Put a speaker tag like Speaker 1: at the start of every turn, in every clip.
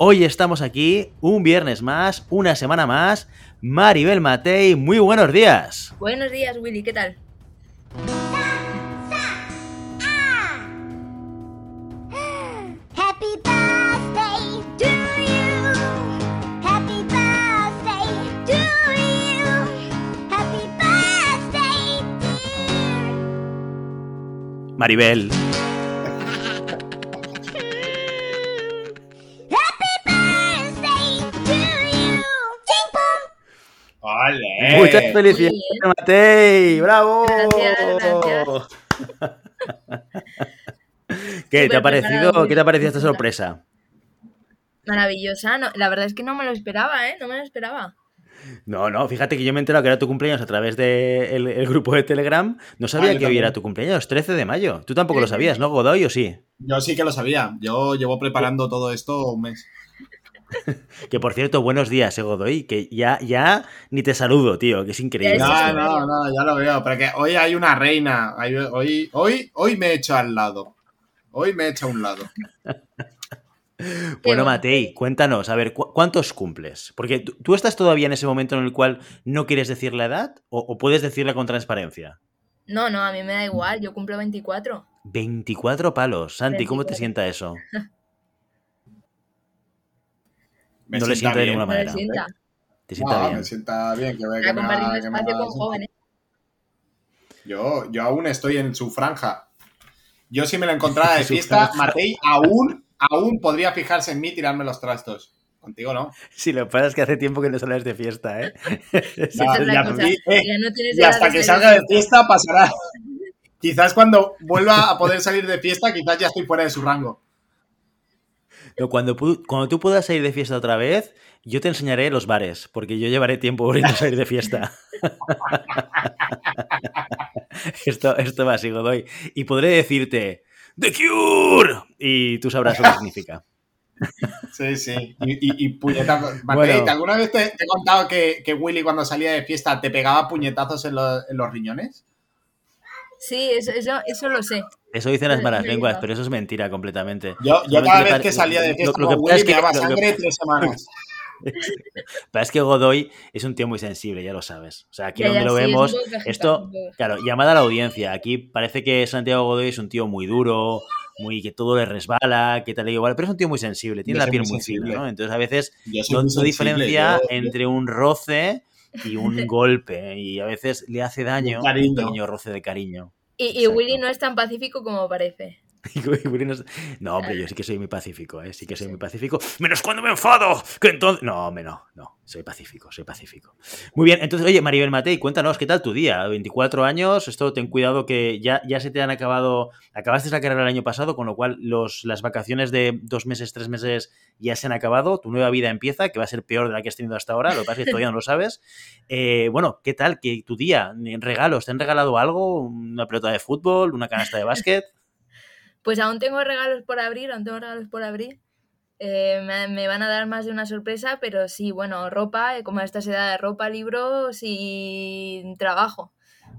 Speaker 1: Hoy estamos aquí, un viernes más, una semana más. Maribel Matei, muy buenos días.
Speaker 2: Buenos días, Willy, ¿qué tal?
Speaker 3: Happy
Speaker 1: muchas felicidades. Matei, bravo.
Speaker 2: Gracias,
Speaker 1: ¿Qué te ha parecido? ¿Qué te ha parecido esta sorpresa?
Speaker 2: Maravillosa. No, la verdad es que no me lo esperaba, ¿eh? No me lo esperaba.
Speaker 1: No, no, fíjate que yo me he enterado que era tu cumpleaños a través del el grupo de Telegram. No sabía
Speaker 4: Ah,
Speaker 1: que hoy era tu cumpleaños, 13 de mayo. Tú tampoco lo
Speaker 2: 13 de
Speaker 1: sabías, ¿no, Godoy, o sí?
Speaker 4: Yo sí que lo sabía. Yo llevo preparando todo esto un mes.
Speaker 1: Que por cierto, buenos días, eh, Godoy, que ya, ya ni te saludo, tío, que es increíble.
Speaker 4: No, no, no, ya lo veo. Pero que hoy hay una reina. Hay- Hoy, hoy, hoy me he hecho al lado. Hoy me he hecho a un lado.
Speaker 1: Bueno. Matei, cuéntanos, a ver, ¿cu- ¿cuántos cumples? Porque tú, estás todavía en ese momento en el cual no quieres decir la edad o, o puedes decirla con transparencia.
Speaker 2: No, no, a mí me da igual. Yo cumplo 24.
Speaker 1: 24 palos. Santi, ¿cómo te
Speaker 2: 24.
Speaker 1: sienta eso?
Speaker 4: Me
Speaker 1: No le sienta de
Speaker 4: bien.
Speaker 1: ninguna
Speaker 2: No le
Speaker 1: manera.
Speaker 2: sienta.
Speaker 1: ¿Te sienta
Speaker 4: No,
Speaker 1: bien?
Speaker 4: me sienta bien. Que, que me ha- que me
Speaker 2: espacio
Speaker 4: ha-
Speaker 2: con jóvenes.
Speaker 4: Yo, yo aún estoy en su franja. Yo si me lo encontrara de fiesta. Matei aún, aún podría fijarse en mí y tirarme los trastos. Contigo no.
Speaker 1: Sí, lo que pasa es que hace tiempo que no sales de fiesta, ¿eh?
Speaker 4: No, ya eh,
Speaker 2: Ya no tienes
Speaker 4: Y hasta que salga de fiesta pasará. Quizás cuando vuelva a poder salir de fiesta, quizás ya estoy fuera de su rango.
Speaker 1: No, cuando, cuando tú puedas salir de fiesta otra vez, yo te enseñaré los bares, porque yo llevaré tiempo volviendo a salir de fiesta. esto, esto va así, Godoy. Y podré decirte, ¡The Cure! Y tú sabrás lo que significa.
Speaker 4: Sí, sí. Y, y, y puñetazos.
Speaker 1: Bueno.
Speaker 4: ¿alguna vez te, te he contado que, que Willy cuando salía de fiesta te pegaba puñetazos en, los- en los riñones?
Speaker 2: Sí, eso, eso, eso lo sé.
Speaker 1: Eso dicen las malas lenguas, pero eso es mentira completamente.
Speaker 4: Yo, cada vez que salía de
Speaker 1: lo-
Speaker 4: fiesta
Speaker 1: lo que pasa
Speaker 4: Willy
Speaker 1: es que-
Speaker 4: me daba
Speaker 1: lo que-
Speaker 4: sangre tres semanas.
Speaker 1: Pero es que Godoy es un tío muy sensible, ya lo sabes. O sea, aquí
Speaker 2: Ya,
Speaker 1: donde
Speaker 2: ya,
Speaker 1: lo
Speaker 2: sí,
Speaker 1: vemos, esto, claro, llamada a la audiencia. Aquí parece que Santiago Godoy es un tío muy duro, muy que todo le resbala, que tal y igual, pero es un tío muy sensible, tiene
Speaker 4: Yo
Speaker 1: la piel
Speaker 4: muy
Speaker 1: fina. ¿no? Entonces a veces no, diferencia
Speaker 4: yo- yo-
Speaker 1: entre un roce y un golpe y a veces le hace daño
Speaker 4: Un cariño.
Speaker 1: un pequeño roce de cariño.
Speaker 2: Y, y. Willy no es tan pacífico como parece.
Speaker 1: No, hombre, yo sí que soy muy pacífico, ¿eh? Sí que soy muy pacífico. Menos cuando me enfado, que entonces... No, hombre, no, no. Soy pacífico, soy pacífico. Muy bien, entonces, oye, Maribel Matei, cuéntanos, ¿qué tal tu día? 24 años, esto ten cuidado que ya, ya se te han acabado... Acabaste la carrera el año pasado, con lo cual los, las vacaciones de dos meses, tres meses ya se han acabado. Tu nueva vida empieza, que va a ser peor de la que has tenido hasta ahora. Lo que pasa es que todavía no lo sabes. Eh, bueno, ¿qué tal? ¿Qué, tu día? ¿Regalos? ¿Te han regalado algo? ¿Una pelota de fútbol? ¿Una canasta de básquet?
Speaker 2: Pues aún tengo regalos por abrir, aún tengo regalos por abrir. Eh, me, me van a dar más de una sorpresa, pero sí, bueno, ropa, eh, como a estas edades, ropa, libros y trabajo.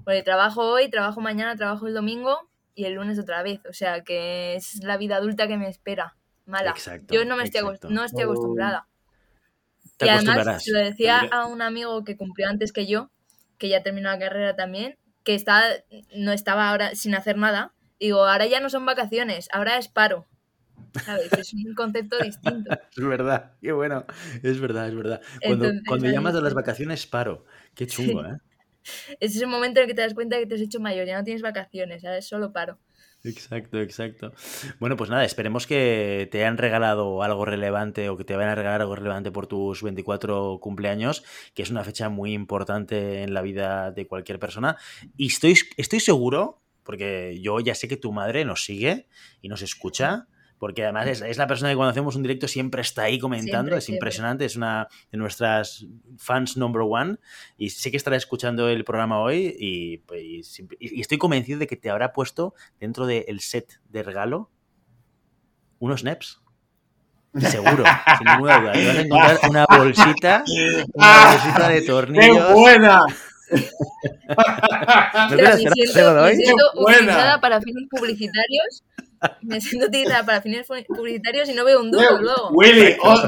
Speaker 2: Porque trabajo hoy, trabajo mañana, trabajo el domingo y el lunes otra vez. O sea que es la vida adulta que me espera. Mala.
Speaker 1: Exacto,
Speaker 2: Yo no me estoy, no acostumbrada.
Speaker 1: Te
Speaker 2: y además, se lo decía a un amigo que cumplió antes que yo, que ya terminó la carrera también, que está, no estaba ahora sin hacer nada. Digo, ahora ya no son vacaciones, ahora es paro. ¿Sabes? Es un concepto distinto.
Speaker 1: Es verdad, qué bueno. Es verdad, es verdad. Cuando,
Speaker 2: Entonces,
Speaker 1: cuando
Speaker 2: ahí
Speaker 1: llamas a las vacaciones, paro. Qué chungo, ¿eh?
Speaker 2: Ese es el momento en el que te das cuenta que te has hecho mayor, ya no tienes vacaciones, ahora es solo paro.
Speaker 1: Exacto, exacto. Bueno, pues nada, esperemos que te hayan regalado algo relevante o que te vayan a regalar algo relevante por tus 24 cumpleaños, que es una fecha muy importante en la vida de cualquier persona. Y estoy, estoy seguro, porque yo ya sé que tu madre nos sigue y nos escucha, Porque además es, es la persona que cuando hacemos un directo siempre está ahí comentando,
Speaker 2: Siempre,
Speaker 1: es
Speaker 2: siempre.
Speaker 1: impresionante, es una de nuestras fans number one y sé que estará escuchando el programa hoy y, pues, y y- y estoy convencido de que te habrá puesto dentro del set de regalo unos NEPs. Seguro, sin ninguna duda. Te vas a encontrar una bolsita, una bolsita de
Speaker 4: ¡Qué
Speaker 1: tornillos.
Speaker 4: buena!
Speaker 1: ¿No te
Speaker 2: Ostras,
Speaker 1: la
Speaker 2: me siento, utilizada para fines publicitarios. Me siento utilizada para fines publicitarios y no veo un duro luego.
Speaker 4: Willy, oh,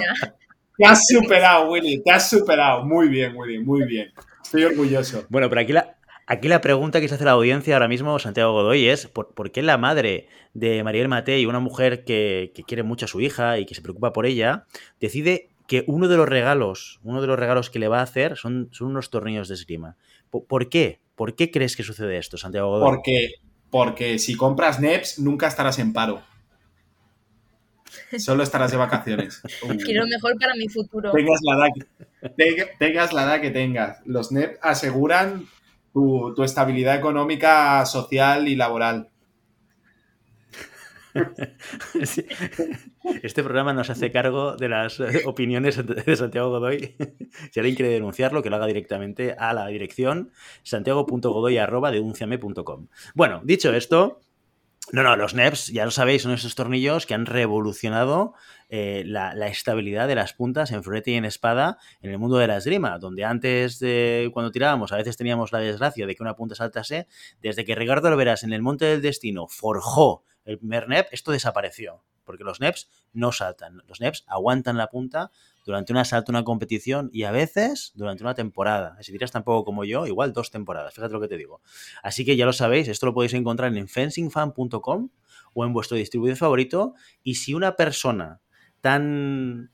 Speaker 4: te has superado, Willy, te has superado. Muy bien, Willy, muy bien. Estoy orgulloso.
Speaker 1: Bueno, pero aquí la, aquí la pregunta que se hace la audiencia ahora mismo, Santiago Godoy, es ¿por, por qué la madre de Mariel Matei, una mujer que, que quiere mucho a su hija y que se preocupa por ella, decide que uno de los regalos, uno de los regalos que le va a hacer son, son unos tornillos de esgrima? ¿Por, por qué? ¿Por qué crees que sucede esto, Santiago Godoy?
Speaker 4: Porque, porque si compras NEPs, nunca estarás en paro. Solo estarás de vacaciones.
Speaker 2: Quiero mejor para mi futuro.
Speaker 4: tengas la edad que, tenga- tengas la edad que tengas. Los NEP aseguran tu, tu estabilidad económica, social y laboral.
Speaker 1: Este programa nos hace cargo de las opiniones de Santiago Godoy. Si alguien quiere denunciarlo, que lo haga directamente a la dirección santiago.godoy.denunciame.com. Bueno, dicho esto, no, no, los NEPs, ya lo sabéis, son esos tornillos que han revolucionado eh, la, estabilidad de las puntas en florete y en espada en el mundo de la esgrima, donde antes, cuando tirábamos, a veces teníamos la desgracia de que una punta saltase, desde que Ricardo Alveras en el Monte del Destino forjó el primer NEP, esto desapareció, porque los NEPs no saltan, los NEPs aguantan la punta durante un asalto, una competición y a veces durante una temporada. Si tiras tampoco como yo, igual dos temporadas, fíjate lo que te digo. Así que ya lo sabéis, esto lo podéis encontrar en fencingfan.com o en vuestro distribuidor favorito. Y si una persona tan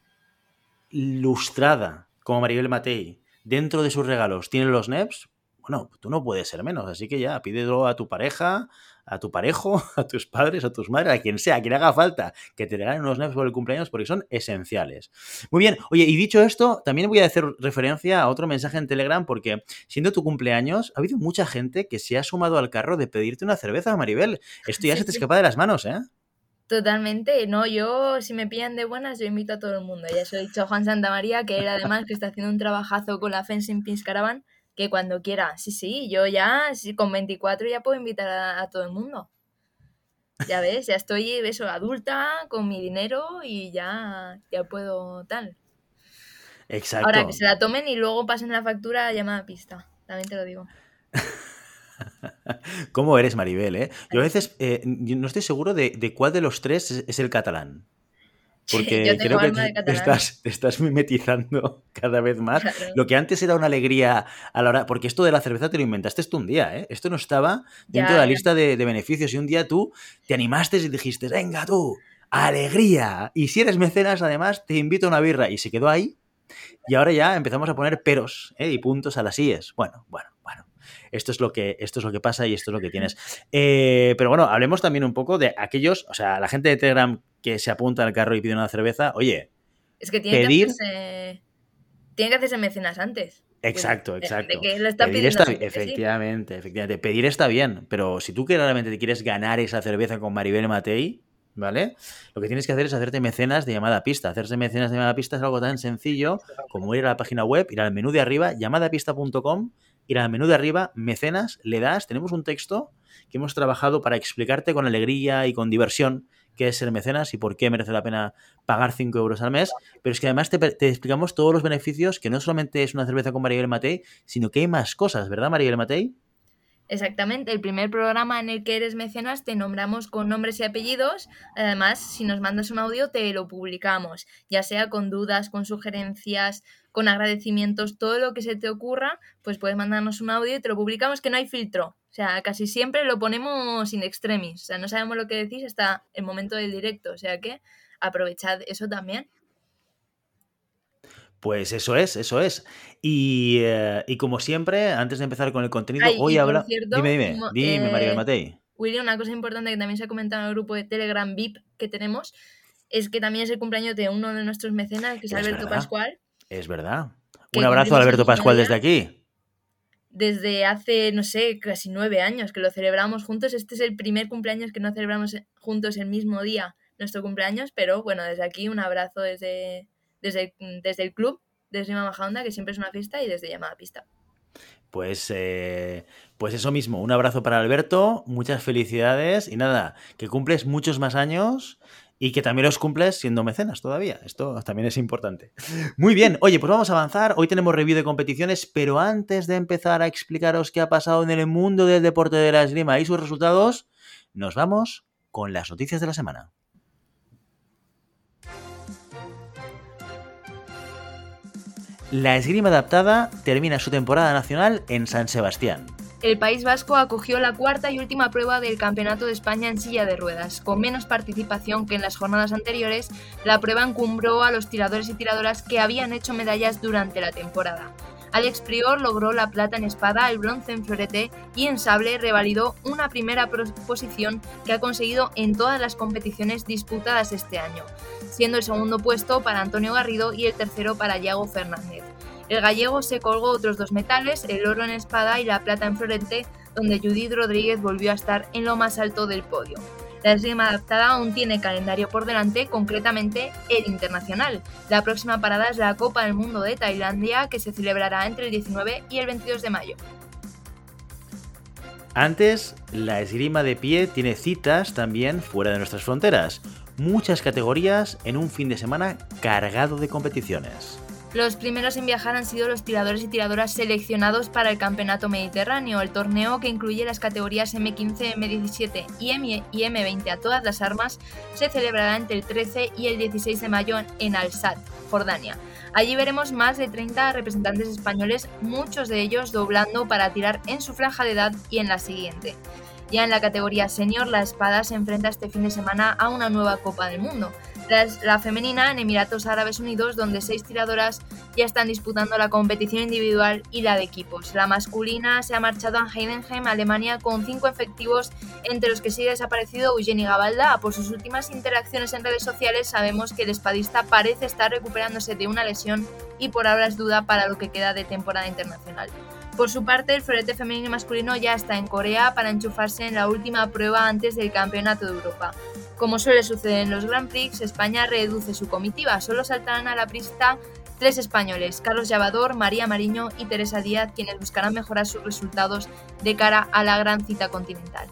Speaker 1: lustrada como Maribel Matei dentro de sus regalos tiene los NEPs, bueno, tú no puedes ser menos. Así que ya, pídelo a tu pareja, a tu parejo, a tus padres, a tus madres, a quien sea, a quien haga falta, que te regalen unos NEPs por el cumpleaños porque son esenciales. Muy bien, oye, y dicho esto, también voy a hacer referencia a otro mensaje en Telegram porque siendo tu cumpleaños, ha habido mucha gente que se ha sumado al carro de pedirte una cerveza, Maribel. Esto ya se te escapa de las manos, ¿eh?
Speaker 2: Totalmente, no, yo si me pillan de buenas, yo invito a todo el mundo. Ya se lo he dicho a Juan Santamaría, que él además que está haciendo un trabajazo con la Fencing Pins Caravan, que cuando quiera, sí, sí, yo ya, sí, con 24 ya puedo invitar a, a todo el mundo. Ya ves, ya estoy eso, adulta, con mi dinero y ya, ya puedo tal.
Speaker 1: Exacto.
Speaker 2: Ahora que se la tomen y luego pasen la factura llamada pista, también te lo digo.
Speaker 1: ¿Cómo eres, Maribel? Eh? Yo a veces eh, no estoy seguro de, de cuál de los tres es, es el catalán. Porque creo que te, estás, te estás mimetizando cada vez más.
Speaker 2: Claro.
Speaker 1: Lo que antes era una alegría a la hora. Porque esto de la cerveza te lo inventaste tú un día, ¿eh? Esto no estaba dentro
Speaker 2: Ya,
Speaker 1: de la
Speaker 2: ya.
Speaker 1: lista de, de beneficios. Y un día tú te animaste y dijiste, venga tú, alegría. Y si eres mecenas, además, te invito a una birra. Y se quedó ahí. Y ahora ya empezamos a poner peros ¿eh? y puntos a las IES. Bueno, bueno, bueno. Esto es lo que, esto es lo que pasa y esto es lo que tienes. Eh, pero bueno, hablemos también un poco de aquellos, o sea, la gente de Telegram que se apunta al carro y pide una cerveza. Oye,
Speaker 2: Es que tiene
Speaker 1: Pedir-
Speaker 2: que hacerse, tiene que hacerse mecenas antes.
Speaker 1: exacto, exacto.
Speaker 2: que lo está
Speaker 1: Pedir está
Speaker 2: sí.
Speaker 1: efectivamente, efectivamente. Pedir está bien, pero si tú que realmente te quieres ganar esa cerveza con Maribel Matei, ¿vale? Lo que tienes que hacer es hacerte mecenas de llamada a pista. Hacerse mecenas de llamada a pista es algo tan sencillo como ir a la página web, ir al menú de arriba, llamadapista.com, ir al menú de arriba, mecenas, le das, tenemos un texto que hemos trabajado para explicarte con alegría y con diversión qué es ser mecenas y por qué merece la pena pagar 5 euros al mes, pero es que además te, explicamos todos los beneficios, que no solamente es una cerveza con Maribel Matei, sino que hay más cosas, ¿verdad, Maribel Matei?
Speaker 2: Exactamente, el primer programa en el que eres mecenas te nombramos con nombres y apellidos. Además, si nos mandas un audio, te lo publicamos, ya sea con dudas, con sugerencias, con agradecimientos, todo lo que se te ocurra, pues puedes mandarnos un audio y te lo publicamos, que no hay filtro. O sea, casi siempre lo ponemos in extremis. O sea, no sabemos lo que decís hasta el momento del directo. O sea que aprovechad eso también.
Speaker 1: Pues eso es, eso es. Y, eh, y como siempre, antes de empezar con el contenido,
Speaker 2: Ay,
Speaker 1: hoy
Speaker 2: y por
Speaker 1: habla...
Speaker 2: cierto,
Speaker 1: dime, dime, dime,
Speaker 2: eh,
Speaker 1: Maribel Matei.
Speaker 2: Willy, una cosa importante que también se ha comentado en el grupo de Telegram VIP que tenemos es que también es el cumpleaños de uno de nuestros mecenas, que es
Speaker 1: Es
Speaker 2: Alberto
Speaker 1: verdad.
Speaker 2: Pascual.
Speaker 1: Es verdad. Un abrazo a Alberto Pascual desde aquí.
Speaker 2: Desde hace, no sé, casi nueve años que lo celebramos juntos. Este es el primer cumpleaños que no celebramos juntos el mismo día, nuestro cumpleaños, pero bueno, desde aquí un abrazo desde, desde, desde el club, desde Mama Honda, que siempre es una fiesta, y desde Llamada Pista.
Speaker 1: Pues, eh, pues eso mismo, un abrazo para Alberto, muchas felicidades y nada, que cumples muchos más años y que también los cumples siendo mecenas todavía. Esto también es importante. Muy bien, oye, pues vamos a avanzar. Hoy tenemos review de competiciones, pero antes de empezar a explicaros qué ha pasado en el mundo del deporte de la esgrima y sus resultados, nos vamos con las noticias de la semana. La esgrima adaptada termina su temporada nacional en San Sebastián.
Speaker 2: El País Vasco acogió la cuarta y última prueba del Campeonato de España en silla de ruedas. Con menos participación que en las jornadas anteriores, la prueba encumbró a los tiradores y tiradoras que habían hecho medallas durante la temporada. Alex Prior logró la plata en espada, el bronce en florete y en sable revalidó una primera posición que ha conseguido en todas las competiciones disputadas este año, siendo el segundo puesto para Antonio Garrido y el tercero para Iago Fernández. El gallego se colgó otros dos metales, el oro en espada y la plata en florete, donde Judith Rodríguez volvió a estar en lo más alto del podio. La esgrima adaptada aún tiene calendario por delante, concretamente el internacional. La próxima parada es la Copa del Mundo de Tailandia, que se celebrará entre el 19 y el 22 de mayo.
Speaker 1: Antes, la esgrima de pie tiene citas también fuera de nuestras fronteras. Muchas categorías en un fin de semana cargado de competiciones.
Speaker 2: Los primeros en viajar han sido los tiradores y tiradoras seleccionados para el Campeonato Mediterráneo, el torneo que incluye las categorías M15, M17 y, M y M20 a todas las armas, se celebrará entre el 13 y el 16 de mayo en Al-Sad, Jordania. Allí veremos más de 30 representantes españoles, muchos de ellos doblando para tirar en su franja de edad y en la siguiente. Ya en la categoría senior, la espada se enfrenta este fin de semana a una nueva Copa del Mundo. La, femenina en Emiratos Árabes Unidos, donde seis tiradoras ya están disputando la competición individual y la de equipos. La masculina se ha marchado a Heidenheim, Alemania, con cinco efectivos, entre los que sigue desaparecido Eugeni Gabalda. Por sus últimas interacciones en redes sociales sabemos que el espadista parece estar recuperándose de una lesión y por ahora es duda para lo que queda de temporada internacional. Por su parte, el florete femenino y masculino ya está en Corea para enchufarse en la última prueba antes del Campeonato de Europa. Como suele suceder en los Grand Prix, España reduce su comitiva. Solo saltarán a la pista tres españoles, Carlos Llavador, María Mariño y Teresa Díaz, quienes buscarán mejorar sus resultados de cara a la gran cita continental.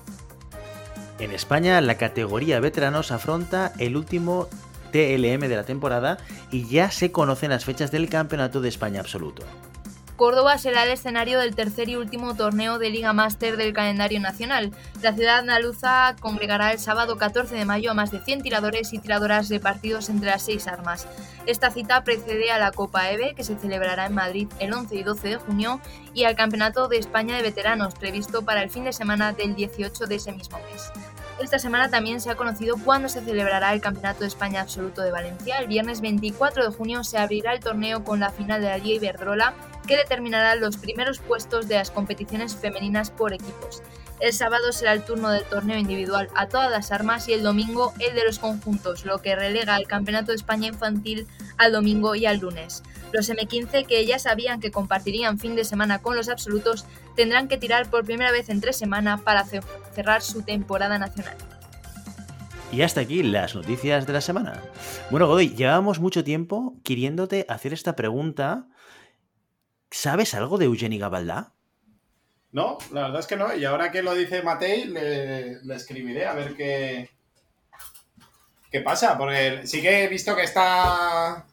Speaker 1: En España, la categoría veteranos afronta el último TLM de la temporada y ya se conocen las fechas del Campeonato de España absoluto.
Speaker 2: Córdoba será el escenario del tercer y último torneo de Liga Máster del calendario nacional. La ciudad andaluza congregará el sábado 14 de mayo a más de 100 tiradores y tiradoras repartidos entre las seis armas. Esta cita precede a la Copa EVE, que se celebrará en Madrid el 11 y 12 de junio, y al Campeonato de España de Veteranos, previsto para el fin de semana del 18 de ese mismo mes. Esta semana también se ha conocido cuándo se celebrará el Campeonato de España Absoluto de Valencia. El viernes 24 de junio se abrirá el torneo con la final de la Liga Iberdrola, que determinará los primeros puestos de las competiciones femeninas por equipos. El sábado será el turno del torneo individual a todas las armas y el domingo el de los conjuntos, lo que relega el Campeonato de España Infantil al domingo y al lunes. Los M15, que ya sabían que compartirían fin de semana con los absolutos, tendrán que tirar por primera vez en tres semanas para cerrar su temporada nacional.
Speaker 1: Y hasta aquí las noticias de la semana. Bueno, Godoy, llevamos mucho tiempo queriéndote hacer esta pregunta. ¿Sabes algo de Eugeni Gabaldá?
Speaker 4: No, la verdad es que no. Y ahora que lo dice Matei, le, escribiré a ver qué, qué pasa. Porque sí que he visto que está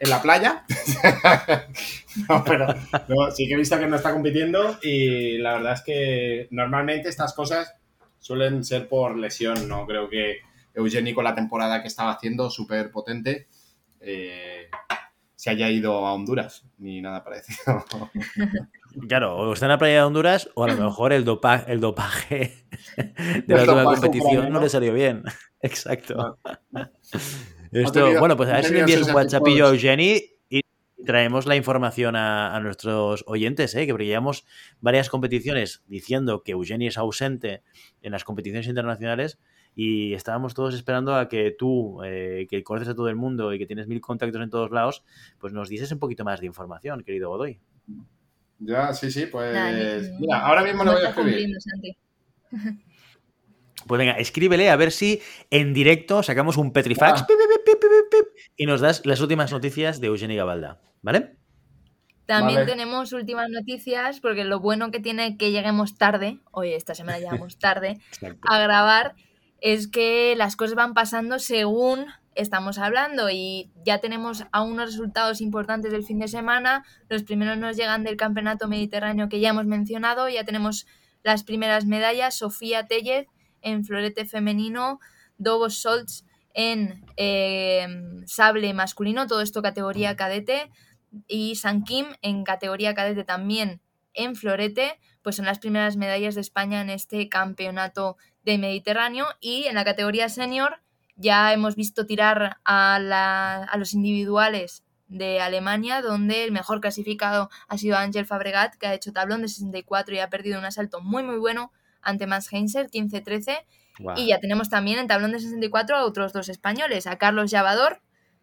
Speaker 4: en la playa. no, pero sí que he visto que no está compitiendo. Y la verdad es que normalmente estas cosas suelen ser por lesión. No creo que Eugeni con la temporada que estaba haciendo, súper potente, eh, se haya ido a Honduras, ni nada parecido.
Speaker 1: Claro, o está en la playa de Honduras o a lo mejor el, dopa el dopaje de la última competición no le salió bien. Exacto.
Speaker 4: Ha
Speaker 1: Esto,
Speaker 4: tenido-
Speaker 1: bueno, pues a ver si le envías un WhatsAppillo a. Eugeni y traemos la información a, a nuestros oyentes, ¿eh? que porque llevamos varias competiciones diciendo que Eugeni es ausente en las competiciones internacionales y estábamos todos esperando a que tú, eh, que conoces a todo el mundo y que tienes mil contactos en todos lados, pues nos dieses un poquito más de información, querido Godoy.
Speaker 4: Ya, sí, sí, pues. Mira, ahora mismo le
Speaker 2: no
Speaker 4: voy a escribir.
Speaker 1: Pues venga, escríbele a ver si en directo sacamos un Petrifax
Speaker 4: Ah.
Speaker 1: pip, pip, pip, pip, pip, pip, y nos das las últimas noticias de Eugenia Gabalda, ¿vale?
Speaker 2: También
Speaker 4: Vale.
Speaker 2: tenemos últimas noticias, porque lo bueno que tiene que lleguemos tarde, hoy esta semana llegamos tarde, a grabar, es que las cosas van pasando según estamos hablando y ya tenemos a unos resultados importantes del fin de semana. Los primeros nos llegan del Campeonato Mediterráneo que ya hemos mencionado. Ya tenemos las primeras medallas. Sofía Tellez en florete femenino, Dobos Scholz en eh, sable masculino, todo esto categoría cadete, y San Kim en categoría cadete también en florete, pues son las primeras medallas de España en este campeonato de Mediterráneo y en la categoría senior ya hemos visto tirar a, la- a los individuales de Alemania, donde el mejor clasificado ha sido Ángel Fabregat, que ha hecho tablón de 64 y ha perdido un asalto muy muy bueno ante Mans Heinzer, 15-13.
Speaker 1: Guau.
Speaker 2: Y ya tenemos también en tablón de 64 a otros dos españoles, a Carlos Llavador,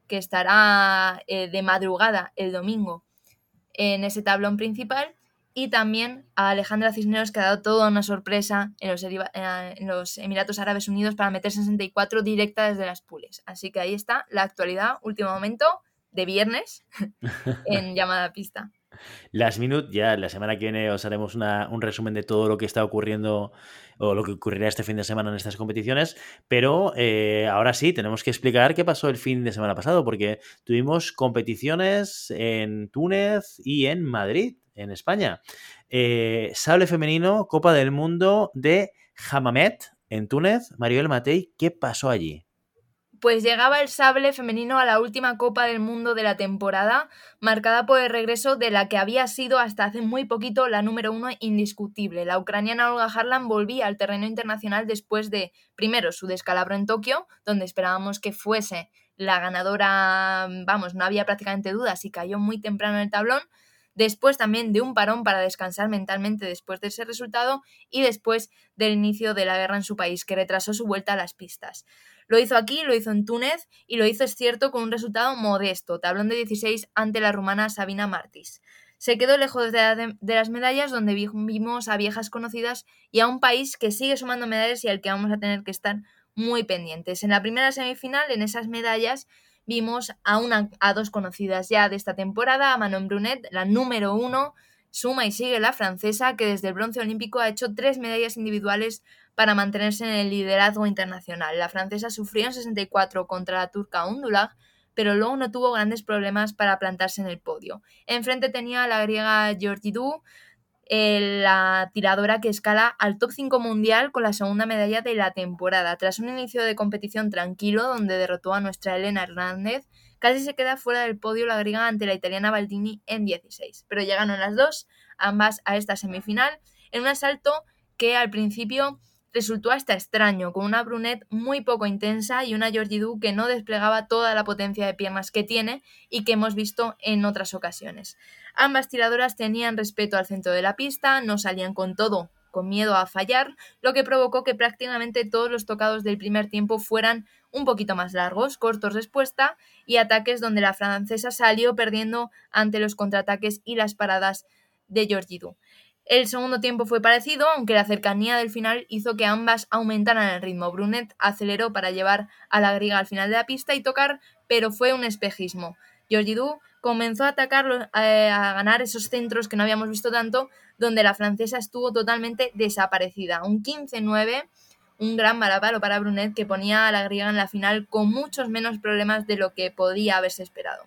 Speaker 2: que estará eh, de madrugada el domingo en ese tablón principal, y también a Alejandra Cisneros, que ha dado toda una sorpresa en los, eh, en los Emiratos Árabes Unidos para meter 64 directa desde las pules. Así que ahí está la actualidad, último momento de viernes en llamada a pista.
Speaker 1: Last Minute, ya la semana que viene os haremos una- un resumen de todo lo que está ocurriendo o lo que ocurrirá este fin de semana en estas competiciones, pero eh, ahora sí, tenemos que explicar qué pasó el fin de semana pasado, porque tuvimos competiciones en Túnez y en Madrid, en España. Eh, sable femenino, Copa del Mundo de Hamamet en Túnez. Maribel Matei, ¿qué pasó allí?
Speaker 2: Pues llegaba el sable femenino a la última Copa del Mundo de la temporada, marcada por el regreso de la que había sido hasta hace muy poquito la número uno indiscutible. La ucraniana Olga Harlan volvía al terreno internacional después de, primero, su descalabro en Tokio, donde esperábamos que fuese la ganadora, vamos, no había prácticamente dudas y cayó muy temprano en el tablón. Después también de un parón para descansar mentalmente después de ese resultado y después del inicio de la guerra en su país, que retrasó su vuelta a las pistas. Lo hizo aquí, lo hizo en Túnez y lo hizo, es cierto, con un resultado modesto, tablón de 16 ante la rumana Sabina Martis. Se quedó lejos de, la- de las medallas donde vi- vimos a viejas conocidas y a un país que sigue sumando medallas y al que vamos a tener que estar muy pendientes. En la primera semifinal, en esas medallas, vimos a, una, a dos conocidas ya de esta temporada, a Manon Brunet, la número uno, suma y sigue la francesa, que desde el bronce olímpico ha hecho tres medallas individuales para mantenerse en el liderazgo internacional. La francesa sufrió en 64 contra la turca Undulag, pero luego no tuvo grandes problemas para plantarse en el podio. Enfrente tenía a la griega Georgidou, la tiradora que escala al top 5 mundial con la segunda medalla de la temporada. Tras un inicio de competición tranquilo, donde derrotó a nuestra Elena Hernández, casi se queda fuera del podio la griega ante la italiana Baldini en 16. Pero llegaron las dos, ambas a esta semifinal, en un asalto que al principio resultó hasta extraño, con una Brunet muy poco intensa y una Georgidou que no desplegaba toda la potencia de piernas que tiene y que hemos visto en otras ocasiones. Ambas tiradoras tenían respeto al centro de la pista, no salían con todo, con miedo a fallar, lo que provocó que prácticamente todos los tocados del primer tiempo fueran un poquito más largos, cortos respuesta y ataques donde la francesa salió perdiendo ante los contraataques y las paradas de Georgidou. El segundo tiempo fue parecido, aunque la cercanía del final hizo que ambas aumentaran el ritmo. Brunet aceleró para llevar a la griega al final de la pista y tocar, pero fue un espejismo. Georgidou comenzó a atacar, eh, a ganar esos centros que no habíamos visto tanto, donde la francesa estuvo totalmente desaparecida. Un 15-9, un gran balapalo para Brunet que ponía a la griega en la final con muchos menos problemas de lo que podía haberse esperado.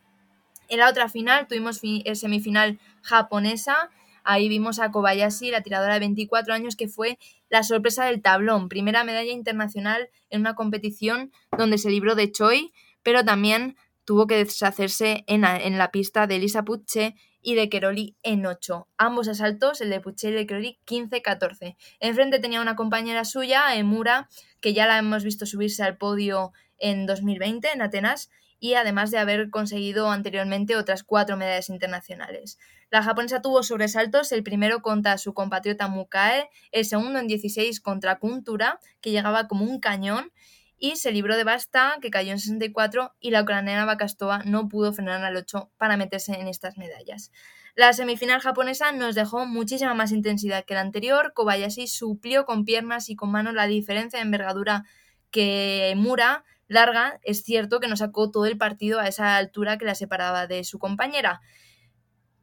Speaker 2: En la otra final tuvimos fi- semifinal japonesa. Ahí vimos a Kobayashi, la tiradora de 24 años, que fue la sorpresa del tablón. Primera medalla internacional en una competición donde se libró de Choi, pero también tuvo que deshacerse en la, pista de Elisa Puche y de Keroli en 8. Ambos asaltos, el de Puche y el de Keroli, 15-14. Enfrente tenía una compañera suya, Emura, que ya la hemos visto subirse al podio en 2020 en Atenas y además de haber conseguido anteriormente otras cuatro medallas internacionales. La japonesa tuvo sobresaltos, el primero contra su compatriota Mukae, el segundo en 16 contra Kuntura, que llegaba como un cañón, y se libró de Basta, que cayó en 64, y la ucraniana Bakastova no pudo frenar al 8 para meterse en estas medallas. La semifinal japonesa nos dejó muchísima más intensidad que la anterior. Kobayashi suplió con piernas y con manos la diferencia de envergadura que Mura larga. Es cierto que no sacó todo el partido a esa altura que la separaba de su compañera.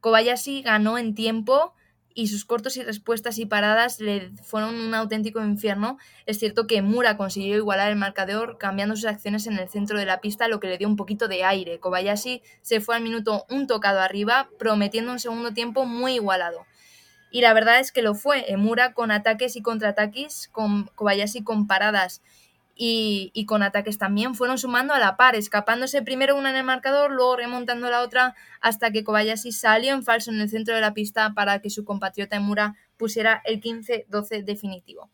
Speaker 2: Kobayashi ganó en tiempo y sus cortos y respuestas y paradas le fueron un auténtico infierno. Es cierto que Mura consiguió igualar el marcador cambiando sus acciones en el centro de la pista, lo que le dio un poquito de aire. Kobayashi se fue al minuto un tocado arriba, prometiendo un segundo tiempo muy igualado. Y la verdad es que lo fue. Mura con ataques y contraataques, con Kobayashi con paradas y, con ataques también fueron sumando a la par, escapándose primero una en el marcador, luego remontando la otra, hasta que Kobayashi salió en falso en el centro de la pista para que su compatriota Emura pusiera el 15-12 definitivo.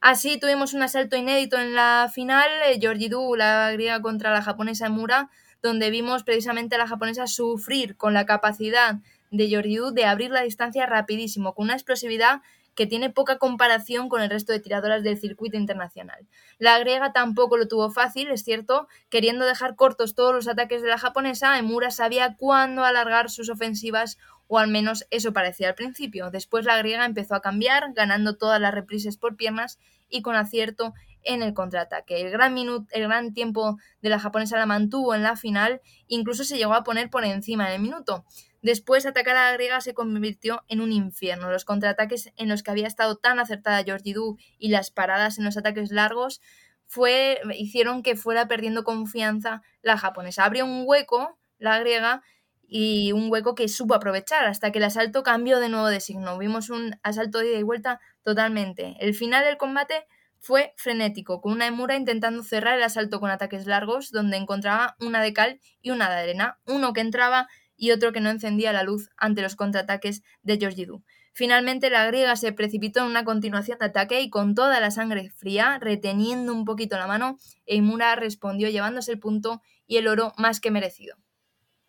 Speaker 2: Así tuvimos un asalto inédito en la final, eh, Georgidou, la griega contra la japonesa Emura, donde vimos precisamente a la japonesa sufrir con la capacidad de Georgidou de abrir la distancia rapidísimo, con una explosividad que tiene poca comparación con el resto de tiradoras del circuito internacional. La griega tampoco lo tuvo fácil, es cierto, queriendo dejar cortos todos los ataques de la japonesa, Emura sabía cuándo alargar sus ofensivas o al menos eso parecía al principio. Después la griega empezó a cambiar, ganando todas las reprises por piernas y con acierto en el contraataque. El gran, minuto, el gran tiempo de la japonesa la mantuvo en la final, incluso se llegó a poner por encima en el minuto. Después, atacar a la griega se convirtió en un infierno. Los contraataques en los que había estado tan acertada Georgidou y las paradas en los ataques largos fue, hicieron que fuera perdiendo confianza la japonesa. Abrió un hueco, la griega, y un hueco que supo aprovechar hasta que el asalto cambió de nuevo de signo. Vimos un asalto de ida y vuelta totalmente. El final del combate fue frenético, con una Emura intentando cerrar el asalto con ataques largos, donde encontraba una de cal y una de arena, uno que entraba y otro que no encendía la luz ante los contraataques de Georgidou. Finalmente la griega se precipitó en una continuación de ataque y con toda la sangre fría, reteniendo un poquito la mano, Eimura respondió llevándose el punto y el oro más que merecido.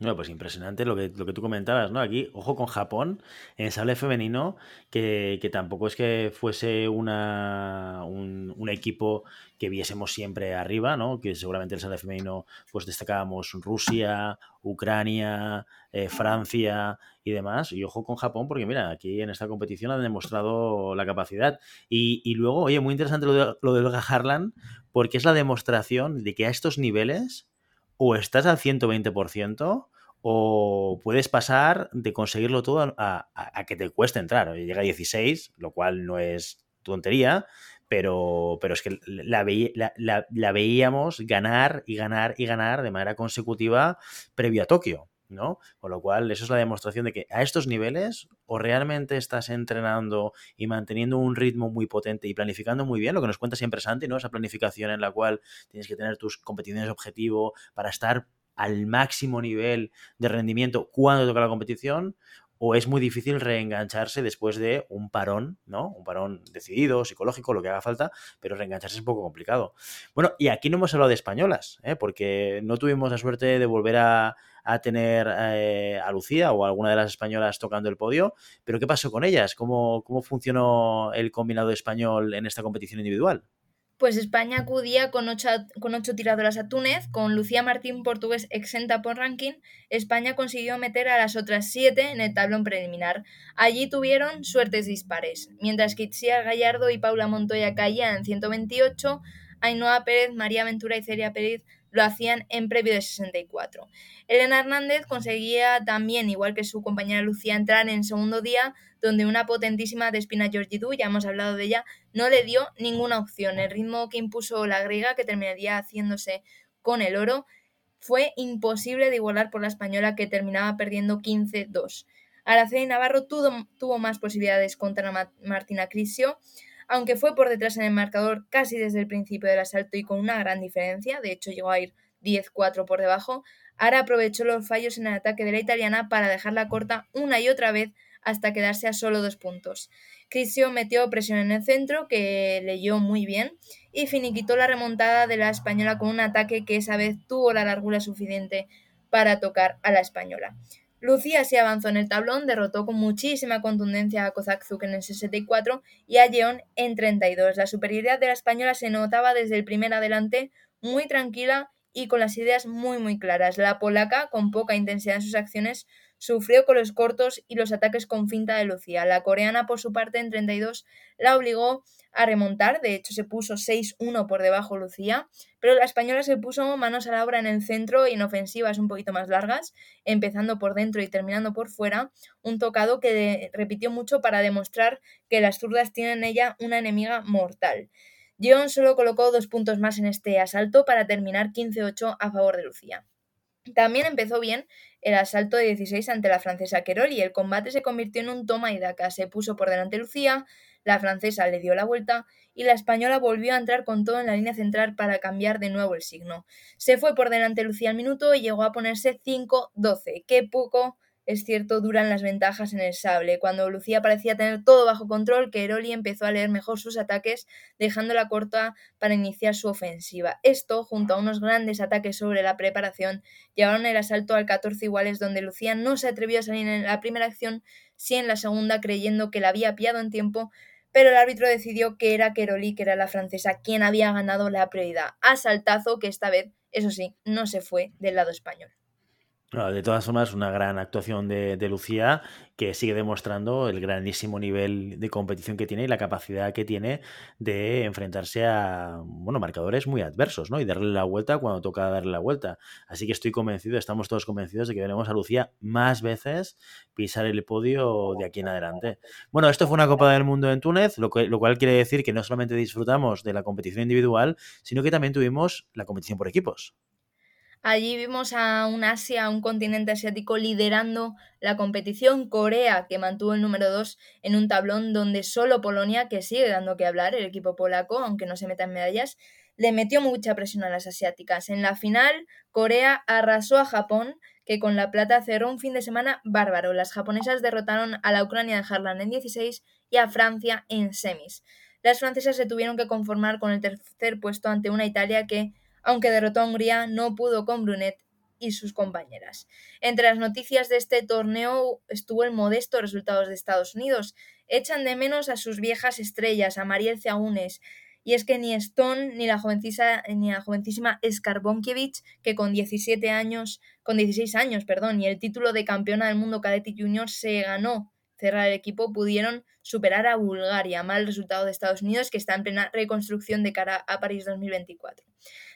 Speaker 1: No, pues impresionante lo que, lo que tú comentabas, ¿no? Aquí, ojo con Japón, en el sable femenino, que, que tampoco es que fuese una, un, un, equipo que viésemos siempre arriba, ¿no? Que seguramente el sable femenino, pues destacábamos Rusia, Ucrania, eh, Francia y demás. Y ojo con Japón, porque mira, aquí en esta competición han demostrado la capacidad. Y, y luego, oye, muy interesante lo de, lo de Olga Harlan, porque es la demostración de que a estos niveles o estás al 120% o puedes pasar de conseguirlo todo a, que te cueste entrar. Llega a 16, lo cual no es tontería, pero, pero es que la, la, veíamos ganar y ganar y ganar de manera consecutiva previo a Tokio. ¿No? Con lo cual, eso es la demostración de que a estos niveles o realmente estás entrenando y manteniendo un ritmo muy potente y planificando muy bien, lo que nos cuenta siempre Santi, ¿no? Esa planificación en la cual tienes que tener tus competiciones objetivo para estar al máximo nivel de rendimiento cuando toca la competición, o es muy difícil reengancharse después de un parón, ¿no? Un parón decidido, psicológico, lo que haga falta, pero reengancharse es un poco complicado. Bueno, y aquí no hemos hablado de españolas, ¿eh? porque no tuvimos la suerte de volver a, a tener eh, a Lucía o a alguna de las españolas tocando el podio, pero ¿qué pasó con ellas? ¿Cómo, cómo funcionó el combinado español en esta competición individual?
Speaker 2: Pues España acudía con ocho, con ocho tiradoras a Túnez, con Lucía Martín portugués exenta por ranking. España consiguió meter a las otras siete en el tablón preliminar. Allí tuvieron suertes dispares, mientras que Itziar Gallardo y Paula Montoya caían en 128, Ainhoa Pérez, María Ventura y Celia Pérez lo hacían en previo de 64. Elena Hernández conseguía también, igual que su compañera Lucía, entrar en segundo día, donde una potentísima Despina Georgidou, ya hemos hablado de ella, no le dio ninguna opción. El ritmo que impuso la griega, que terminaría haciéndose con el oro, fue imposible de igualar por la española, que terminaba perdiendo 15-2. Araceli Navarro tuvo, tuvo, más posibilidades contra Martina Crisio, aunque fue por detrás en el marcador casi desde el principio del asalto y con una gran diferencia, de hecho llegó a ir 10-4 por debajo, Ara aprovechó los fallos en el ataque de la italiana para dejarla corta una y otra vez hasta quedarse a solo dos puntos. Crisio metió presión en el centro, que leyó muy bien, y finiquitó la remontada de la española con un ataque que esa vez tuvo la largura suficiente para tocar a la española. Lucía se avanzó en el tablón, derrotó con muchísima contundencia a Kozakzuk en el 64 y a Yeon en 32. La superioridad de la española se notaba desde el primer adelante, muy tranquila y con las ideas muy muy claras. La polaca, con poca intensidad en sus acciones, sufrió con los cortos y los ataques con finta de Lucía. La coreana, por su parte, en 32 la obligó a remontar, de hecho se puso 6-1 por debajo Lucía, pero la española se puso manos a la obra en el centro y en ofensivas un poquito más largas, empezando por dentro y terminando por fuera, un tocado que repitió mucho para demostrar que las zurdas tienen en ella una enemiga mortal. John solo colocó dos puntos más en este asalto para terminar 15-8 a favor de Lucía. También empezó bien el asalto de 16 ante la francesa Querol y el combate se convirtió en un toma y daca. Se puso por delante Lucía, la francesa le dio la vuelta y la española volvió a entrar con todo en la línea central para cambiar de nuevo el signo. Se fue por delante Lucía al minuto y llegó a ponerse 5-12. Qué poco, es cierto, duran las ventajas en el sable. Cuando Lucía parecía tener todo bajo control, Queroli empezó a leer mejor sus ataques, dejándola corta para iniciar su ofensiva. Esto, junto a unos grandes ataques sobre la preparación, llevaron el asalto al 14 iguales, donde Lucía no se atrevió a salir en la primera acción, sí en la segunda, creyendo que la había pillado en tiempo, pero el árbitro decidió que era Queroli, que era la francesa, quien había ganado la prioridad. Asaltazo que esta vez, eso sí, no se fue del lado español.
Speaker 1: De todas formas, una gran actuación de, de Lucía que sigue demostrando el grandísimo nivel de competición que tiene y la capacidad que tiene de enfrentarse a bueno, marcadores muy adversos, ¿no? Y darle la vuelta cuando toca darle la vuelta. Así que estoy convencido, estamos todos convencidos de que veremos a Lucía más veces pisar el podio de aquí en adelante. Bueno, esto fue una Copa del Mundo en Túnez, lo, que- lo cual quiere decir que no solamente disfrutamos de la competición individual, sino que también tuvimos la competición por equipos.
Speaker 2: Allí vimos a un Asia, a un continente asiático liderando la competición. Corea, que mantuvo el número 2 en un tablón donde solo Polonia, que sigue dando que hablar, el equipo polaco, aunque no se meta en medallas, le metió mucha presión a las asiáticas. En la final, Corea arrasó a Japón, que con la plata cerró un fin de semana bárbaro. Las japonesas derrotaron a la Ucrania de Harlan en 16 y a Francia en semis. Las francesas se tuvieron que conformar con el tercer puesto ante una Italia que aunque derrotó a Hungría, no pudo con Brunet y sus compañeras. Entre las noticias de este torneo estuvo el modesto resultado de Estados Unidos. Echan de menos a sus viejas estrellas, a Mariel Zagunes, y es que ni Stone ni la, jovencisa, ni la jovencísima Skarbonkiewicz, que con 17 años, con 16 años, perdón, y el título de campeona del mundo cadete junior se ganó cerrar el equipo, pudieron superar a Bulgaria, mal resultado de Estados Unidos que está en plena reconstrucción de cara a París 2024.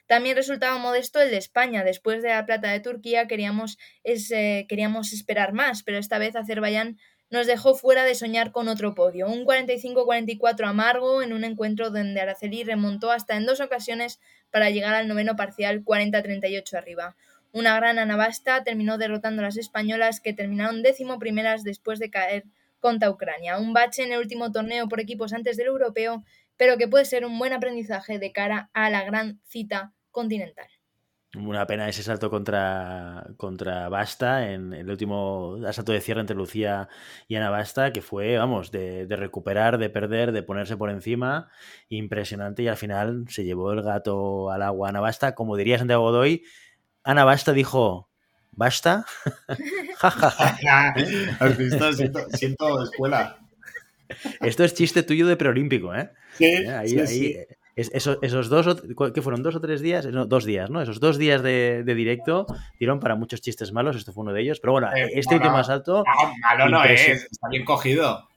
Speaker 2: También resultaba modesto el de España. Después de la plata de Turquía queríamos, queríamos esperar más, pero esta vez Azerbaiyán nos dejó fuera de soñar con otro podio. Un 45-44 amargo en un encuentro donde Araceli remontó hasta en dos ocasiones para llegar al noveno parcial 40-38 arriba. Una gran Anabasta terminó derrotando a las españolas que terminaron décimo primeras después de caer contra Ucrania. Un bache en el último torneo por equipos antes del europeo, pero que puede ser un buen aprendizaje de cara a la gran cita continental.
Speaker 1: Una pena ese salto contra, contra Basta en el último asalto de cierre entre Lucía y Ana Basta, que fue, vamos, de, de recuperar, de perder, de ponerse por encima. Impresionante. Y al final se llevó el gato al agua Ana Basta. Como diría Santiago Godoy, Ana Basta dijo, ¿basta?
Speaker 4: Siento, siento escuela.
Speaker 1: Esto es chiste tuyo de preolímpico, ¿eh?
Speaker 4: Sí,
Speaker 1: ¿Eh? Ahí,
Speaker 4: sí,
Speaker 1: ahí,
Speaker 4: sí.
Speaker 1: es- esos, esos dos, o- ¿qué fueron? ¿Dos o tres días? No, dos días, ¿no? Esos dos días de, de directo dieron para muchos chistes malos, esto fue uno de ellos, pero bueno,
Speaker 4: Eh,
Speaker 1: este
Speaker 4: no,
Speaker 1: último
Speaker 4: no.
Speaker 1: asalto
Speaker 4: Ah, malo no
Speaker 1: Impresi-
Speaker 4: es, está bien cogido.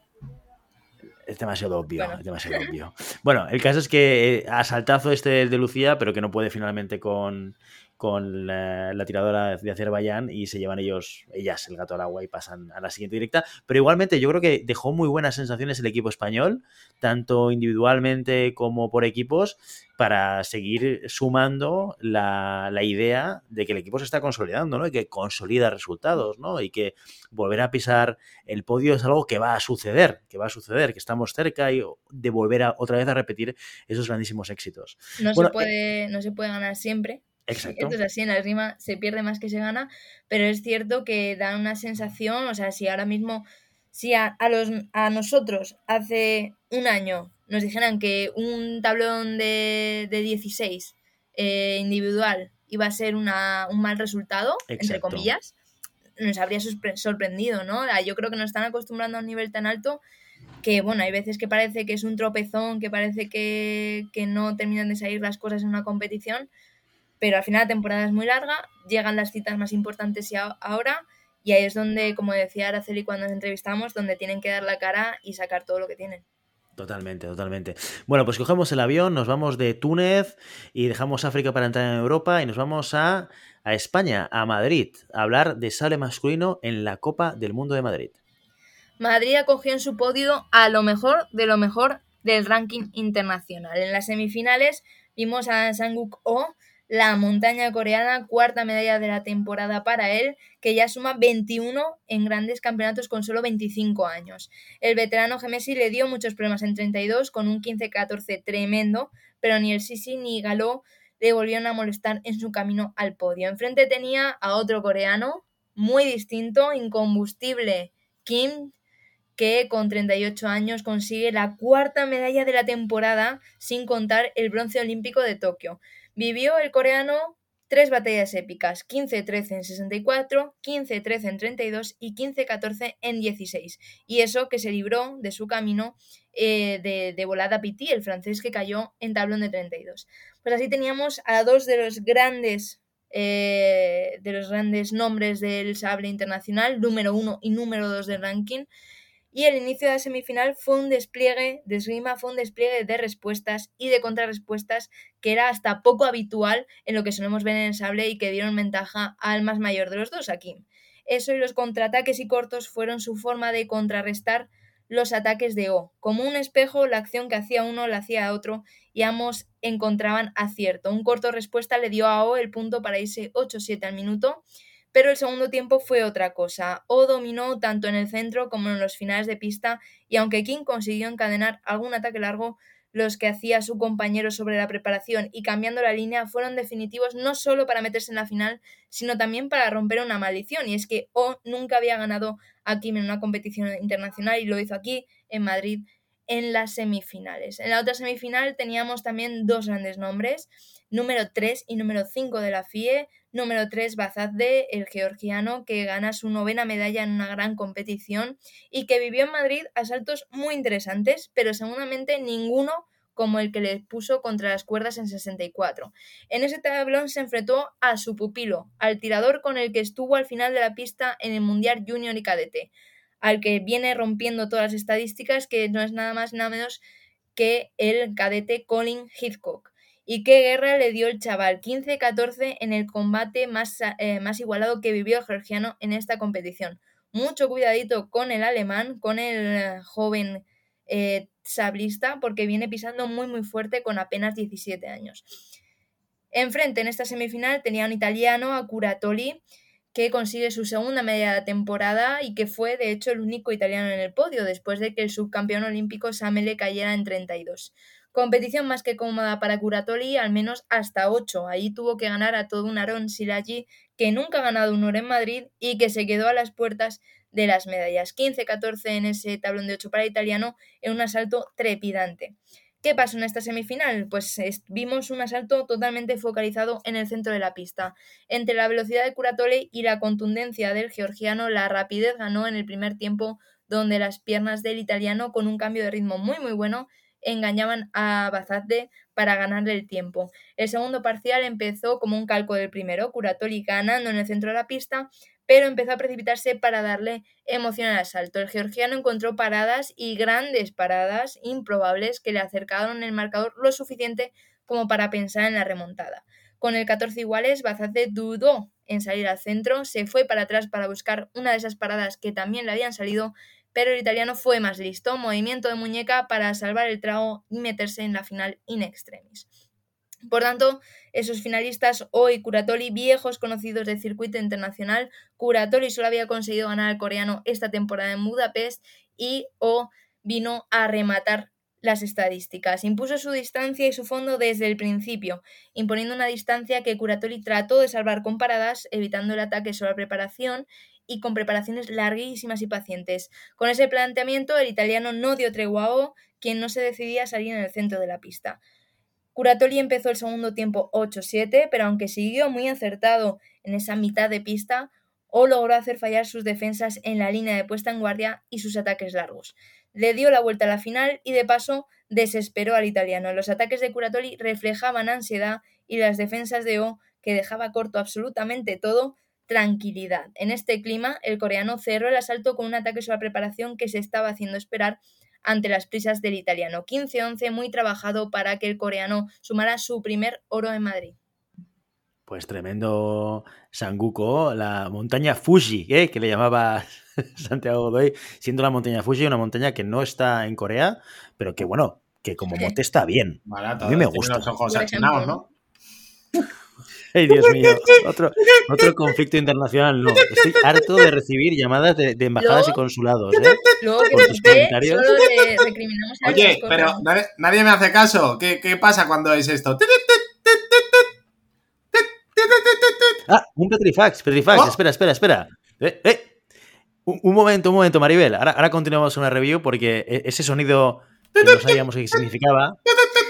Speaker 1: es demasiado obvio,
Speaker 2: Bueno.
Speaker 1: es demasiado obvio. Bueno, el caso es que eh, asaltazo este de Lucía, pero que no puede finalmente con, con la, la tiradora de Azerbaiyán y se llevan ellos, ellas el gato al agua y pasan a la siguiente directa. Pero igualmente yo creo que dejó muy buenas sensaciones el equipo español, tanto individualmente como por equipos, para seguir sumando la, la idea de que el equipo se está consolidando, ¿no? Y que consolida resultados, ¿no? Y que volver a pisar el podio es algo que va a suceder, que va a suceder, que estamos cerca y de volver a, otra vez a repetir esos grandísimos éxitos.
Speaker 2: No,
Speaker 1: Bueno,
Speaker 2: se, puede, no se puede ganar siempre.
Speaker 1: Exacto.
Speaker 2: Esto es así, en la esgrima se pierde más que se gana, pero es cierto que da una sensación, o sea, si ahora mismo, si a, a los, a nosotros hace un año nos dijeran que un tablón de, de 16 eh, individual iba a ser una, un mal resultado, entre comillas, nos habría sorpre- sorprendido, ¿no? Yo creo que nos están acostumbrando a un nivel tan alto que, bueno, hay veces que parece que es un tropezón, que parece que, que no terminan de salir las cosas en una competición, pero al final la temporada es muy larga, llegan las citas más importantes y ahora Y ahí es donde, como decía Araceli cuando nos entrevistamos, donde tienen que dar la cara y sacar todo lo que tienen.
Speaker 1: Totalmente, totalmente. Bueno, pues cogemos el avión, nos vamos de Túnez y dejamos África para entrar en Europa y nos vamos a, a España, a Madrid, a hablar de sale masculino en la Copa del Mundo de Madrid.
Speaker 2: Madrid acogió en su podio a lo mejor de lo mejor del ranking internacional. En las semifinales vimos a Sanguk Oh, la montaña coreana, cuarta medalla de la temporada para él, que ya suma 21 en grandes campeonatos con solo 25 años. El veterano Gemesi le dio muchos problemas en 32 con un 15-14 tremendo, pero ni el Sisi ni Galó le volvieron a molestar en su camino al podio. Enfrente tenía a otro coreano, muy distinto, incombustible, Kim que con 38 años consigue la cuarta medalla de la temporada, sin contar el bronce olímpico de Tokio. Vivió el coreano tres batallas épicas, 15-13 en 64, 15-13 en 32 y 15-14 en 16. Y eso que se libró de su camino eh, de, de volada Piti, el francés que cayó en tablón de 32. Pues así teníamos a dos de los grandes eh, de los grandes nombres del sable internacional, número uno y número dos del ranking, y el inicio de la semifinal fue un despliegue de esgrima, fue un despliegue de respuestas y de contrarrespuestas que era hasta poco habitual en lo que solemos ver en el sable y que dieron ventaja al más mayor de los dos, a Kim. Eso y los contraataques y cortos fueron su forma de contrarrestar los ataques de O. Como un espejo, la acción que hacía uno la hacía otro y ambos encontraban acierto. Un corto respuesta le dio a O el punto para irse 8-7 al minuto pero el segundo tiempo fue otra cosa. O dominó tanto en el centro como en los finales de pista y aunque King consiguió encadenar algún ataque largo, los que hacía su compañero sobre la preparación y cambiando la línea fueron definitivos no solo para meterse en la final, sino también para romper una maldición. Y es que O nunca había ganado a Kim en una competición internacional y lo hizo aquí, en Madrid, en las semifinales. En la otra semifinal teníamos también dos grandes nombres, número 3 y número 5 de la FIE, número 3 Bazazde, el georgiano que gana su novena medalla en una gran competición y que vivió en Madrid asaltos muy interesantes, pero seguramente ninguno como el que le puso contra las cuerdas en 64. En ese tablón se enfrentó a su pupilo, al tirador con el que estuvo al final de la pista en el Mundial Junior y Cadete, al que viene rompiendo todas las estadísticas, que no es nada más nada menos que el cadete Colin Hitchcock. Y qué guerra le dio el chaval, 15-14 en el combate más, eh, más igualado que vivió georgiano en esta competición. Mucho cuidadito con el alemán, con el eh, joven eh, sablista, porque viene pisando muy muy fuerte con apenas 17 años. Enfrente en esta semifinal tenía un italiano, a Curatoli, que consigue su segunda medalla de temporada y que fue de hecho el único italiano en el podio después de que el subcampeón olímpico Samele cayera en 32. Competición más que cómoda para Curatoli, al menos hasta 8. Ahí tuvo que ganar a todo un Aaron Silagi que nunca ha ganado un oro en Madrid y que se quedó a las puertas de las medallas. 15-14 en ese tablón de 8 para italiano en un asalto trepidante. ¿Qué pasó en esta semifinal? Pues vimos un asalto totalmente focalizado en el centro de la pista. Entre la velocidad de Curatole y la contundencia del georgiano, la rapidez ganó en el primer tiempo, donde las piernas del italiano, con un cambio de ritmo muy muy bueno, engañaban a Bazazde para ganarle el tiempo. El segundo parcial empezó como un calco del primero, Curatoli ganando en el centro de la pista, pero empezó a precipitarse para darle emoción al asalto. El georgiano encontró paradas y grandes paradas improbables que le acercaron el marcador lo suficiente como para pensar en la remontada. Con el 14 iguales, Bazazde dudó en salir al centro, se fue para atrás para buscar una de esas paradas que también le habían salido, pero el italiano fue más listo, movimiento de muñeca para salvar el trago y meterse en la final in extremis. Por tanto, esos finalistas hoy Curatoli, viejos conocidos del circuito internacional, Curatoli solo había conseguido ganar al coreano esta temporada en Budapest y O vino a rematar las estadísticas. Impuso su distancia y su fondo desde el principio, imponiendo una distancia que Curatoli trató de salvar con paradas, evitando el ataque sobre la preparación y con preparaciones larguísimas y pacientes. Con ese planteamiento, el italiano no dio tregua a O, quien no se decidía a salir en el centro de la pista. Curatoli empezó el segundo tiempo 8-7, pero aunque siguió muy acertado en esa mitad de pista, O logró hacer fallar sus defensas en la línea de puesta en guardia y sus ataques largos. Le dio la vuelta a la final y de paso desesperó al italiano. Los ataques de Curatoli reflejaban ansiedad y las defensas de O, que dejaba corto absolutamente todo, tranquilidad. En este clima, el coreano cerró el asalto con un ataque sobre la preparación que se estaba haciendo esperar ante las prisas del italiano. 15-11, muy trabajado para que el coreano sumara su primer oro en Madrid.
Speaker 1: Pues tremendo Sanguko, la montaña Fuji, ¿eh? que le llamaba Santiago Godoy, siendo la montaña Fuji una montaña que no está en Corea, pero que bueno, que como mote está bien.
Speaker 4: Barato,
Speaker 1: A mí me gusta.
Speaker 4: los ojos achinados. ¿no?
Speaker 1: Ay, Dios mío, otro, otro conflicto internacional. No, estoy harto de recibir llamadas de, de embajadas
Speaker 2: ¿Yo?
Speaker 1: y consulados. ¿eh?
Speaker 2: Luego
Speaker 1: comentarios.
Speaker 2: solo le recriminamos a
Speaker 4: Oye, pero nadie, nadie me hace caso. ¿Qué, qué pasa cuando es esto?
Speaker 1: Ah, un Petrifax, Petrifax,
Speaker 4: Oh.
Speaker 1: espera, espera, espera. Eh, eh. Un, un momento, un momento, Maribel. Ahora, ahora continuamos una review porque e- ese sonido que no sabíamos qué significaba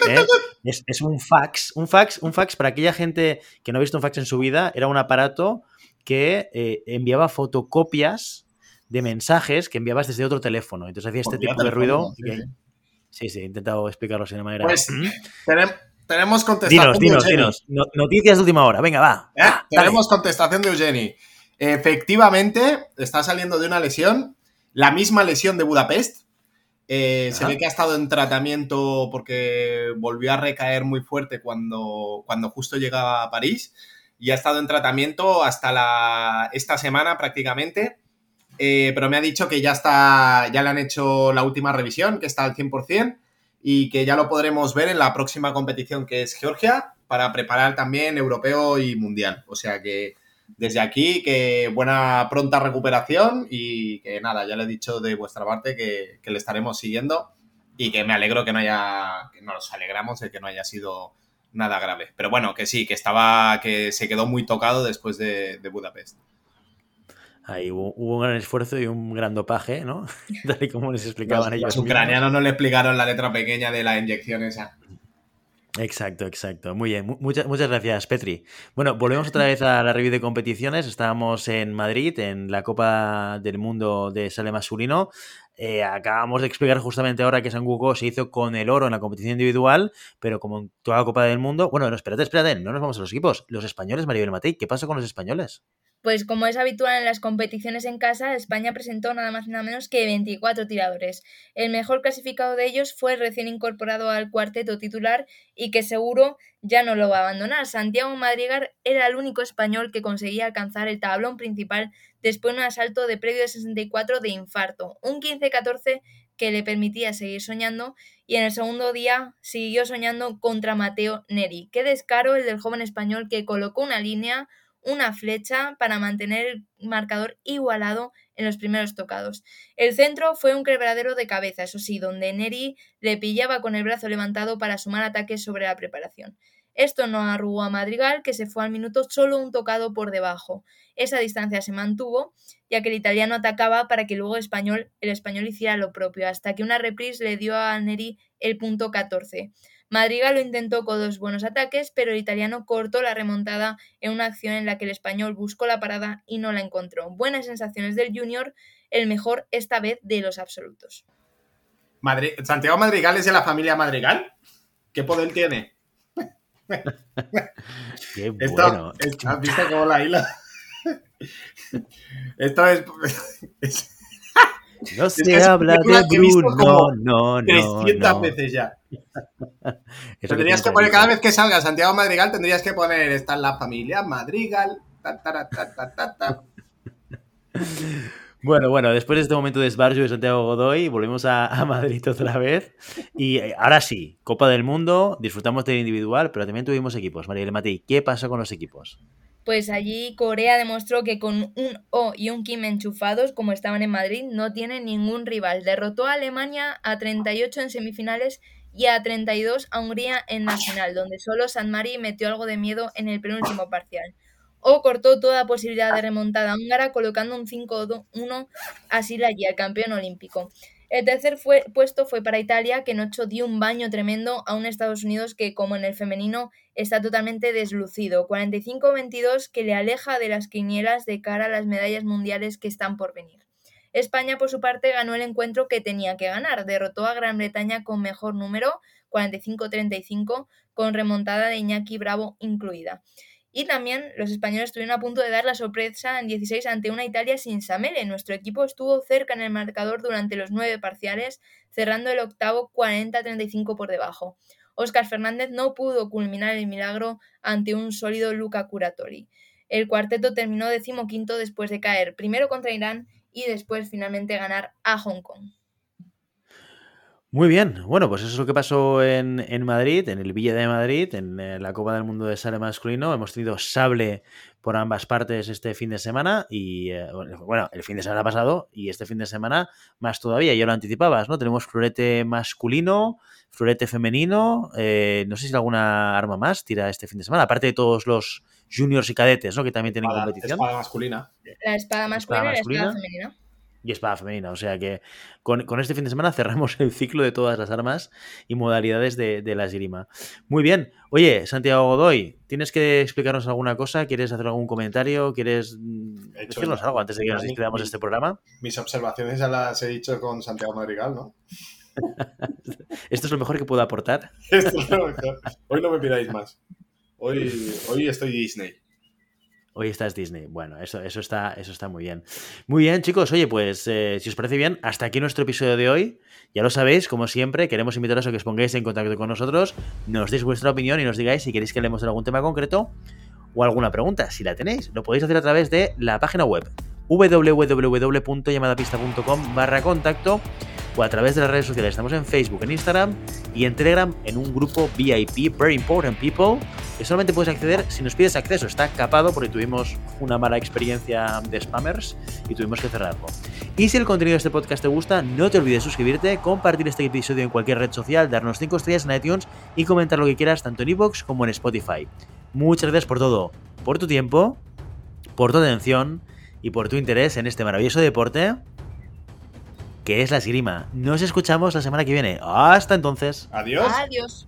Speaker 1: ¿eh? Es, es un fax. Un fax, un fax para aquella gente que no ha visto un fax en su vida, era un aparato que eh, enviaba fotocopias de mensajes que enviabas desde otro teléfono. Entonces hacía este tipo de ruido.
Speaker 4: sí,
Speaker 1: que- Sí, sí, he intentado explicarlo de manera.
Speaker 4: Pues. Tenem- tenemos contestación
Speaker 1: Dinos,
Speaker 4: de
Speaker 1: dinos,
Speaker 4: Eugeni.
Speaker 1: dinos. No- noticias de última hora. Venga, va.
Speaker 4: ¿Eh?
Speaker 1: dale.
Speaker 4: Tenemos contestación de Eugeni. Efectivamente, está saliendo de una lesión, la misma lesión de Budapest. Eh, se ve que ha estado en tratamiento porque volvió a recaer muy fuerte cuando, cuando justo llegaba a París y ha estado en tratamiento hasta la, esta semana prácticamente. Eh, pero me ha dicho que ya está, ya le han hecho la última revisión, que está al 100% y que ya lo podremos ver en la próxima competición que es Georgia para preparar también europeo y mundial. O sea que desde aquí que buena pronta recuperación y que nada, ya le he dicho de vuestra parte que, que le estaremos siguiendo y que me alegro que no haya, que nos alegramos de que no haya sido nada grave. Pero bueno, que sí, que estaba, que se quedó muy tocado después de, de Budapest.
Speaker 1: Ahí hubo, hubo un gran esfuerzo y un gran dopaje, ¿no? Tal y como les explicaban
Speaker 4: Los,
Speaker 1: ellos.
Speaker 4: los ucranianos no le explicaron la letra pequeña de la inyección esa.
Speaker 1: Exacto, exacto. Muy bien. Mu- Muchas, muchas gracias, Petri. Bueno, volvemos otra vez a la review de competiciones. Estábamos en Madrid, en la Copa del Mundo de Sale Masculino. Eh, acabamos de explicar justamente ahora que Sanguko se hizo con el oro en la competición individual, pero como en toda la Copa del Mundo. Bueno, no, espérate, espérate, no nos vamos a los equipos. Los españoles, Maribel Matei, ¿qué pasó con los españoles?
Speaker 2: Pues como es habitual en las competiciones en casa, España presentó nada más y nada menos que 24 tiradores. El mejor clasificado de ellos fue el recién incorporado al cuarteto titular y que seguro ya no lo va a abandonar. Santiago Madrigal era el único español que conseguía alcanzar el tablón principal después de un asalto de predio de 64 de infarto, un 15-14 que le permitía seguir soñando y en el segundo día siguió soñando contra Mateo Neri. Qué descaro el del joven español que colocó una línea una flecha para mantener el marcador igualado en los primeros tocados. El centro fue un quebradero de cabeza, eso sí, donde Neri le pillaba con el brazo levantado para sumar ataques sobre la preparación. Esto no arrugó a Madrigal, que se fue al minuto solo un tocado por debajo. Esa distancia se mantuvo, ya que el italiano atacaba para que luego español, el español hiciera lo propio, hasta que una reprise le dio a Neri el punto 14. Madrigal lo intentó con dos buenos ataques, pero el italiano cortó la remontada en una acción en la que el español buscó la parada y no la encontró. Buenas sensaciones del junior, el mejor esta vez de los absolutos.
Speaker 4: Madri- ¿Santiago Madrigal es de la familia Madrigal? ¿Qué poder tiene?
Speaker 1: Qué
Speaker 4: Esto,
Speaker 1: bueno.
Speaker 4: esto- ¿Has visto cómo la hila? Esto es, es
Speaker 1: No se
Speaker 4: es
Speaker 1: habla de Bruno, no, no,
Speaker 4: 300
Speaker 1: no.
Speaker 4: veces ya. Tendrías que poner, cada vez que salga Santiago Madrigal, tendrías que poner, está en la familia Madrigal. ta, ta, ta.
Speaker 1: Bueno, bueno, después de este momento de esbarjo de Santiago Godoy, volvemos a, a Madrid otra vez. Y eh, ahora sí, Copa del Mundo, disfrutamos del individual, pero también tuvimos equipos. María Matei, ¿qué pasó con los equipos?
Speaker 2: Pues allí Corea demostró que con un O y un Kim enchufados, como estaban en Madrid, no tiene ningún rival. Derrotó a Alemania a 38 en semifinales y a 32 a Hungría en la final, donde solo San Mari metió algo de miedo en el penúltimo parcial. O cortó toda posibilidad de remontada húngara colocando un 5-1 a Silaya, el campeón olímpico. El tercer puesto fue para Italia, que en ocho dio un baño tremendo a un Estados Unidos que, como en el femenino, está totalmente deslucido. 45-22 que le aleja de las quinielas de cara a las medallas mundiales que están por venir. España, por su parte, ganó el encuentro que tenía que ganar. Derrotó a Gran Bretaña con mejor número, 45-35, con remontada de Iñaki Bravo incluida. Y también los españoles estuvieron a punto de dar la sorpresa en 16 ante una Italia sin Samele. Nuestro equipo estuvo cerca en el marcador durante los nueve parciales, cerrando el octavo 40-35 por debajo. Óscar Fernández no pudo culminar el milagro ante un sólido Luca Curatori. El cuarteto terminó decimoquinto después de caer primero contra Irán y después finalmente ganar a Hong Kong.
Speaker 1: Muy bien, bueno, pues eso es lo que pasó en, en Madrid, en el Villa de Madrid, en eh, la Copa del Mundo de Sable masculino. Hemos tenido sable por ambas partes este fin de semana y, eh, bueno, el fin de semana pasado y este fin de semana más todavía, ya lo anticipabas, ¿no? Tenemos florete masculino, florete femenino, eh, no sé si alguna arma más tira este fin de semana, aparte de todos los juniors y cadetes, ¿no? Que también tienen
Speaker 4: Espada,
Speaker 1: competición.
Speaker 4: espada masculina.
Speaker 2: La espada masculina y la espada femenina.
Speaker 1: Y espada femenina. O sea que con, con este fin de semana cerramos el ciclo de todas las armas y modalidades de, de la esgrima. Muy bien. Oye, Santiago Godoy, ¿tienes que explicarnos alguna cosa? ¿Quieres hacer algún comentario? ¿Quieres mm,
Speaker 4: He
Speaker 1: decirnos algo antes de que nos despidamos este programa?
Speaker 4: Mis observaciones ya las he dicho con Santiago Madrigal, ¿no?
Speaker 1: Esto es lo mejor que puedo aportar.
Speaker 4: Esto es lo mejor. Hoy no me pidáis más. Hoy, hoy estoy Disney.
Speaker 1: Hoy estás Disney. Bueno, eso, eso, está, eso está muy bien. Muy bien, chicos. Oye, pues eh, si os parece bien, hasta aquí nuestro episodio de hoy. Ya lo sabéis, como siempre, queremos invitaros a que os pongáis en contacto con nosotros, nos deis vuestra opinión y nos digáis si queréis que hablemos de algún tema concreto o alguna pregunta. Si la tenéis, lo podéis hacer a través de la página web www.llamadapista.com barra contacto o a través de las redes sociales. Estamos en Facebook, en Instagram y en Telegram en un grupo VIP, Very Important People, que solamente puedes acceder si nos pides acceso. Está capado porque tuvimos una mala experiencia de spammers y tuvimos que cerrarlo. Y si el contenido de este podcast te gusta, no te olvides suscribirte, compartir este episodio en cualquier red social, darnos 5 estrellas en iTunes y comentar lo que quieras tanto en iVoox como en Spotify. Muchas gracias por todo, por tu tiempo, por tu atención y por tu interés en este maravilloso deporte que es la esgrima. Nos escuchamos la semana que viene. Hasta entonces.
Speaker 4: Adiós.
Speaker 2: Adiós.